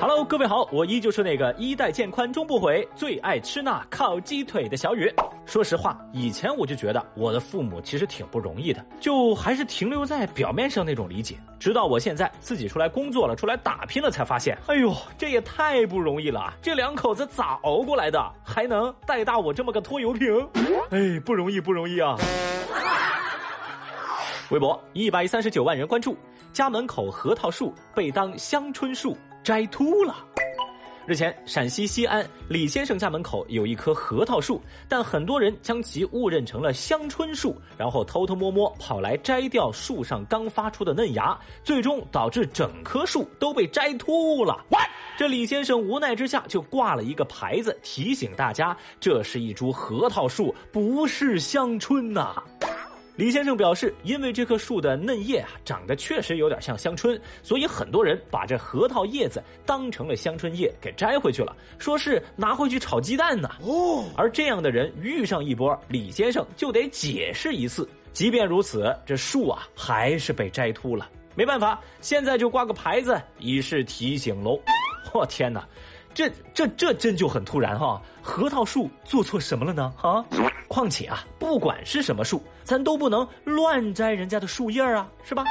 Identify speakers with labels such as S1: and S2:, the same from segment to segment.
S1: Hello，各位好，我依旧是那个衣带渐宽终不悔，最爱吃那烤鸡腿的小雨。说实话，以前我就觉得我的父母其实挺不容易的，就还是停留在表面上那种理解。直到我现在自己出来工作了，出来打拼了，才发现，哎呦，这也太不容易了！这两口子咋熬过来的？还能带大我这么个拖油瓶？哎，不容易，不容易啊！微博一百三十九万人关注，家门口核桃树被当香椿树。摘秃了。日前，陕西西安李先生家门口有一棵核桃树，但很多人将其误认成了香椿树，然后偷偷摸摸跑来摘掉树上刚发出的嫩芽，最终导致整棵树都被摘秃了。这李先生无奈之下就挂了一个牌子，提醒大家这是一株核桃树，不是香椿呐。李先生表示，因为这棵树的嫩叶啊长得确实有点像香椿，所以很多人把这核桃叶子当成了香椿叶给摘回去了，说是拿回去炒鸡蛋呢。哦，而这样的人遇上一波，李先生就得解释一次。即便如此，这树啊还是被摘秃了。没办法，现在就挂个牌子以示提醒喽。我 天哪！这这这真就很突然哈！核桃树做错什么了呢？啊！况且啊，不管是什么树，咱都不能乱摘人家的树叶啊，是吧？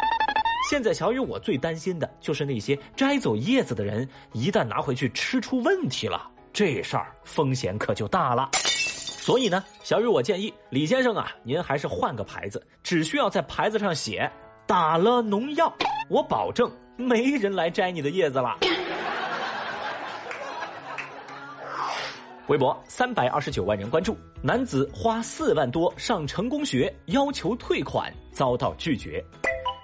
S1: 现在小雨我最担心的就是那些摘走叶子的人，一旦拿回去吃出问题了，这事儿风险可就大了。所以呢，小雨我建议李先生啊，您还是换个牌子，只需要在牌子上写打了农药，我保证没人来摘你的叶子了。微博三百二十九万人关注，男子花四万多上成功学，要求退款遭到拒绝。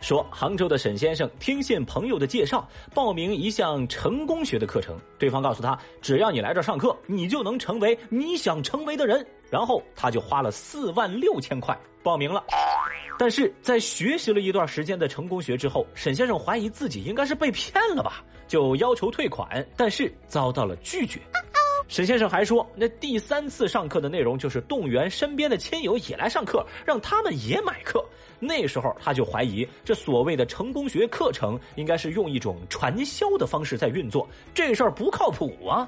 S1: 说杭州的沈先生听信朋友的介绍，报名一项成功学的课程，对方告诉他，只要你来这上课，你就能成为你想成为的人。然后他就花了四万六千块报名了。但是在学习了一段时间的成功学之后，沈先生怀疑自己应该是被骗了吧，就要求退款，但是遭到了拒绝。沈先生还说，那第三次上课的内容就是动员身边的亲友也来上课，让他们也买课。那时候他就怀疑，这所谓的成功学课程应该是用一种传销的方式在运作，这事儿不靠谱啊。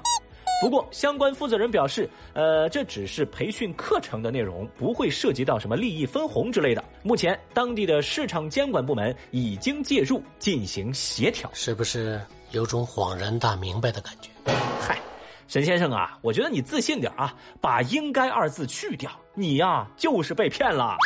S1: 不过相关负责人表示，呃，这只是培训课程的内容，不会涉及到什么利益分红之类的。目前当地的市场监管部门已经介入进行协调，
S2: 是不是有种恍然大明白的感觉？
S1: 嗨。沈先生啊，我觉得你自信点啊，把“应该”二字去掉，你呀就是被骗了。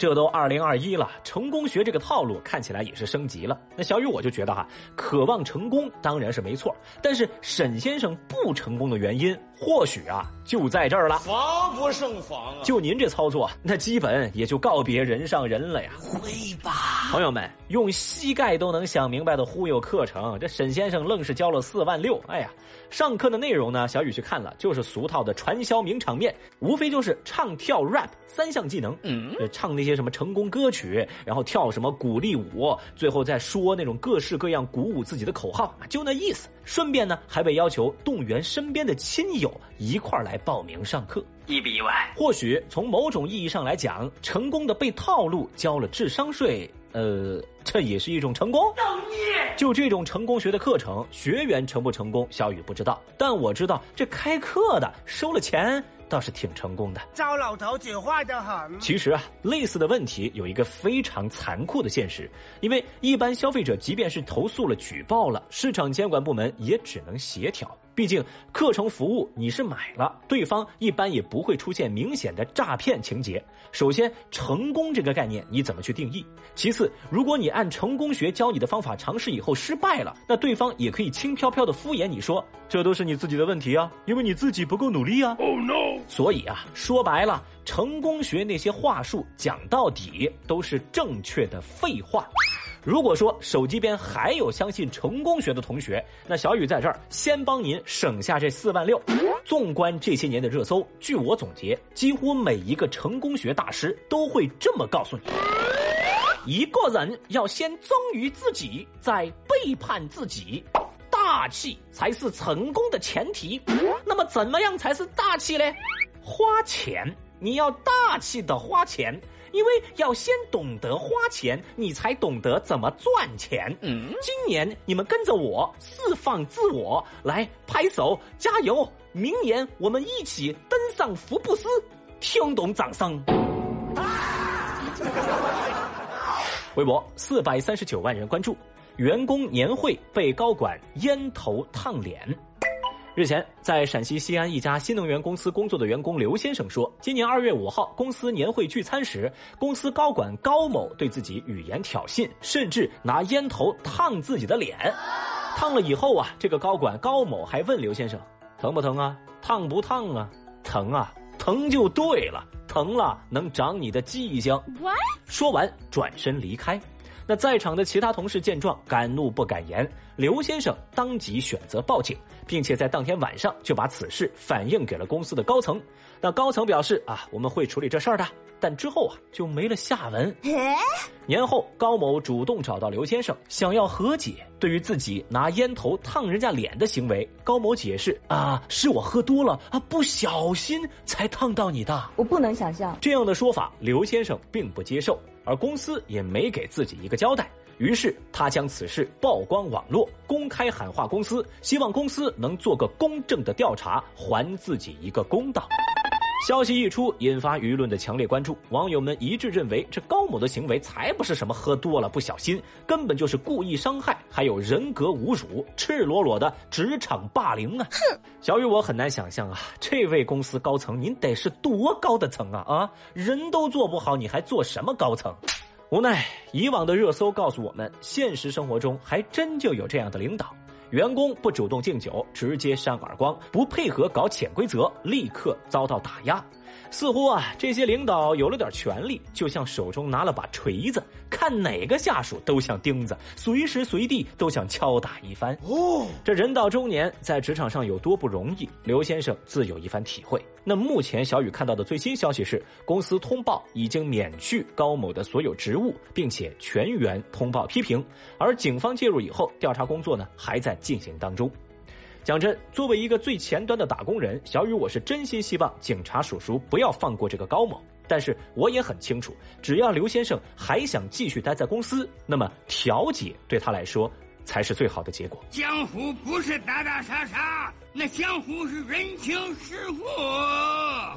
S1: 这都二零二一了，成功学这个套路看起来也是升级了。那小雨我就觉得哈，渴望成功当然是没错，但是沈先生不成功的原因，或许啊就在这儿了。
S3: 防不胜防啊！
S1: 就您这操作，那基本也就告别人上人了呀。
S2: 会吧，
S1: 朋友们，用膝盖都能想明白的忽悠课程，这沈先生愣是交了四万六。哎呀，上课的内容呢，小雨去看了，就是俗套的传销名场面，无非就是唱跳 rap 三项技能，嗯，唱那些。些什么成功歌曲，然后跳什么鼓励舞，最后再说那种各式各样鼓舞自己的口号，就那意思。顺便呢，还被要求动员身边的亲友一块来报名上课，
S2: 意不意外？
S1: 或许从某种意义上来讲，成功的被套路交了智商税，呃，这也是一种成功。就这种成功学的课程，学员成不成功，小雨不知道，但我知道这开课的收了钱。倒是挺成功的，
S3: 糟老头子坏得很。
S1: 其实啊，类似的问题有一个非常残酷的现实，因为一般消费者即便是投诉了、举报了，市场监管部门也只能协调。毕竟课程服务你是买了，对方一般也不会出现明显的诈骗情节。首先，成功这个概念你怎么去定义？其次，如果你按成功学教你的方法尝试以后失败了，那对方也可以轻飘飘的敷衍你说，这都是你自己的问题啊，因为你自己不够努力啊。Oh no！所以啊，说白了，成功学那些话术讲到底都是正确的废话。如果说手机边还有相信成功学的同学，那小雨在这儿先帮您省下这四万六。纵观这些年的热搜，据我总结，几乎每一个成功学大师都会这么告诉你：一个人要先忠于自己，再背叛自己，大气才是成功的前提。那么，怎么样才是大气呢？花钱，你要大气的花钱。因为要先懂得花钱，你才懂得怎么赚钱。嗯，今年你们跟着我释放自我，来拍手加油！明年我们一起登上福布斯，听懂掌声。微博四百三十九万人关注，员工年会被高管烟头烫脸。日前，在陕西西安一家新能源公司工作的员工刘先生说，今年二月五号公司年会聚餐时，公司高管高某对自己语言挑衅，甚至拿烟头烫自己的脸。烫了以后啊，这个高管高某还问刘先生：“疼不疼啊？烫不烫啊？疼啊，疼就对了，疼了能长你的记性。”说完转身离开。那在场的其他同事见状，敢怒不敢言。刘先生当即选择报警，并且在当天晚上就把此事反映给了公司的高层。那高层表示啊，我们会处理这事儿的。但之后啊，就没了下文。年后，高某主动找到刘先生，想要和解。对于自己拿烟头烫人家脸的行为，高某解释啊，是我喝多了啊，不小心才烫到你的。
S4: 我不能想象
S1: 这样的说法，刘先生并不接受。而公司也没给自己一个交代，于是他将此事曝光网络，公开喊话公司，希望公司能做个公正的调查，还自己一个公道。消息一出，引发舆论的强烈关注，网友们一致认为，这高某的行为才不是什么喝多了不小心，根本就是故意伤害，还有人格侮辱，赤裸裸的职场霸凌啊！哼，小雨，我很难想象啊，这位公司高层您得是多高的层啊啊！人都做不好，你还做什么高层？无奈，以往的热搜告诉我们，现实生活中还真就有这样的领导。员工不主动敬酒，直接扇耳光；不配合搞潜规则，立刻遭到打压。似乎啊，这些领导有了点权力，就像手中拿了把锤子，看哪个下属都像钉子，随时随地都想敲打一番。哦，这人到中年，在职场上有多不容易，刘先生自有一番体会。那目前小雨看到的最新消息是，公司通报已经免去高某的所有职务，并且全员通报批评。而警方介入以后，调查工作呢还在进行当中。讲真，作为一个最前端的打工人，小雨我是真心希望警察叔叔不要放过这个高某。但是我也很清楚，只要刘先生还想继续待在公司，那么调解对他来说才是最好的结果。
S3: 江湖不是打打杀杀，那江湖是人情世故。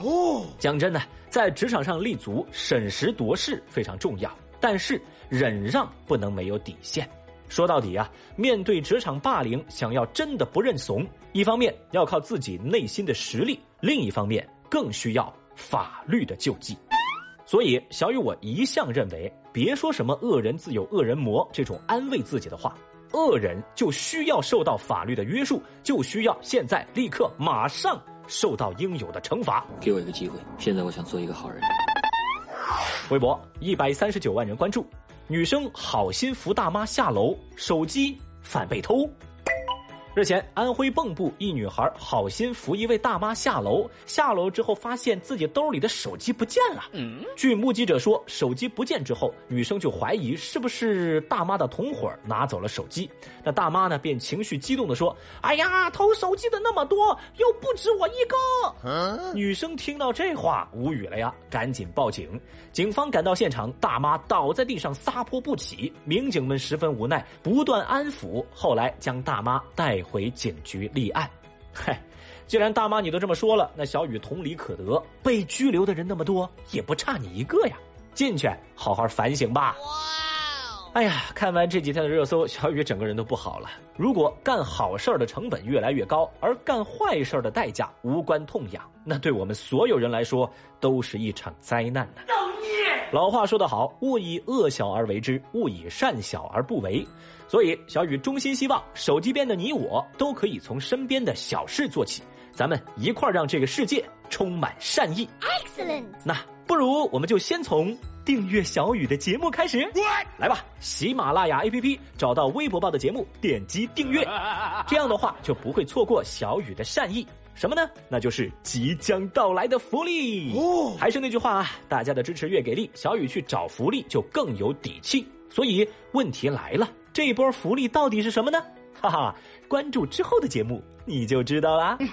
S1: 哦，讲真的，在职场上立足，审时度势非常重要，但是忍让不能没有底线。说到底啊，面对职场霸凌，想要真的不认怂，一方面要靠自己内心的实力，另一方面更需要法律的救济。所以，小雨我一向认为，别说什么“恶人自有恶人磨”这种安慰自己的话，恶人就需要受到法律的约束，就需要现在立刻马上受到应有的惩罚。
S5: 给我一个机会，现在我想做一个好人。
S1: 微博一百三十九万人关注。女生好心扶大妈下楼，手机反被偷。日前，安徽蚌埠一女孩好心扶一位大妈下楼，下楼之后发现自己兜里的手机不见了。据目击者说，手机不见之后，女生就怀疑是不是大妈的同伙拿走了手机。那大妈呢，便情绪激动地说：“哎呀，偷手机的那么多，又不止我一个。”女生听到这话无语了呀，赶紧报警。警方赶到现场，大妈倒在地上撒泼不起，民警们十分无奈，不断安抚，后来将大妈带。回警局立案，嗨，既然大妈你都这么说了，那小雨同理可得。被拘留的人那么多，也不差你一个呀。进去好好反省吧。哇，哎呀，看完这几天的热搜，小雨整个人都不好了。如果干好事儿的成本越来越高，而干坏事儿的代价无关痛痒，那对我们所有人来说都是一场灾难呢。老话说得好，勿以恶小而为之，勿以善小而不为。所以，小雨衷心希望手机边的你我都可以从身边的小事做起，咱们一块儿让这个世界充满善意。Excellent。那不如我们就先从订阅小雨的节目开始。来吧，喜马拉雅 APP 找到微博报的节目，点击订阅，这样的话就不会错过小雨的善意。什么呢？那就是即将到来的福利哦！还是那句话啊，大家的支持越给力，小雨去找福利就更有底气。所以问题来了，这波福利到底是什么呢？哈哈，关注之后的节目你就知道啦。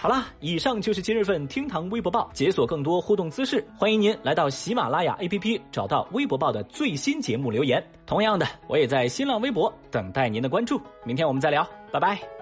S1: 好啦，以上就是今日份厅堂微博报，解锁更多互动姿势，欢迎您来到喜马拉雅 APP 找到微博报的最新节目留言。同样的，我也在新浪微博等待您的关注。明天我们再聊，拜拜。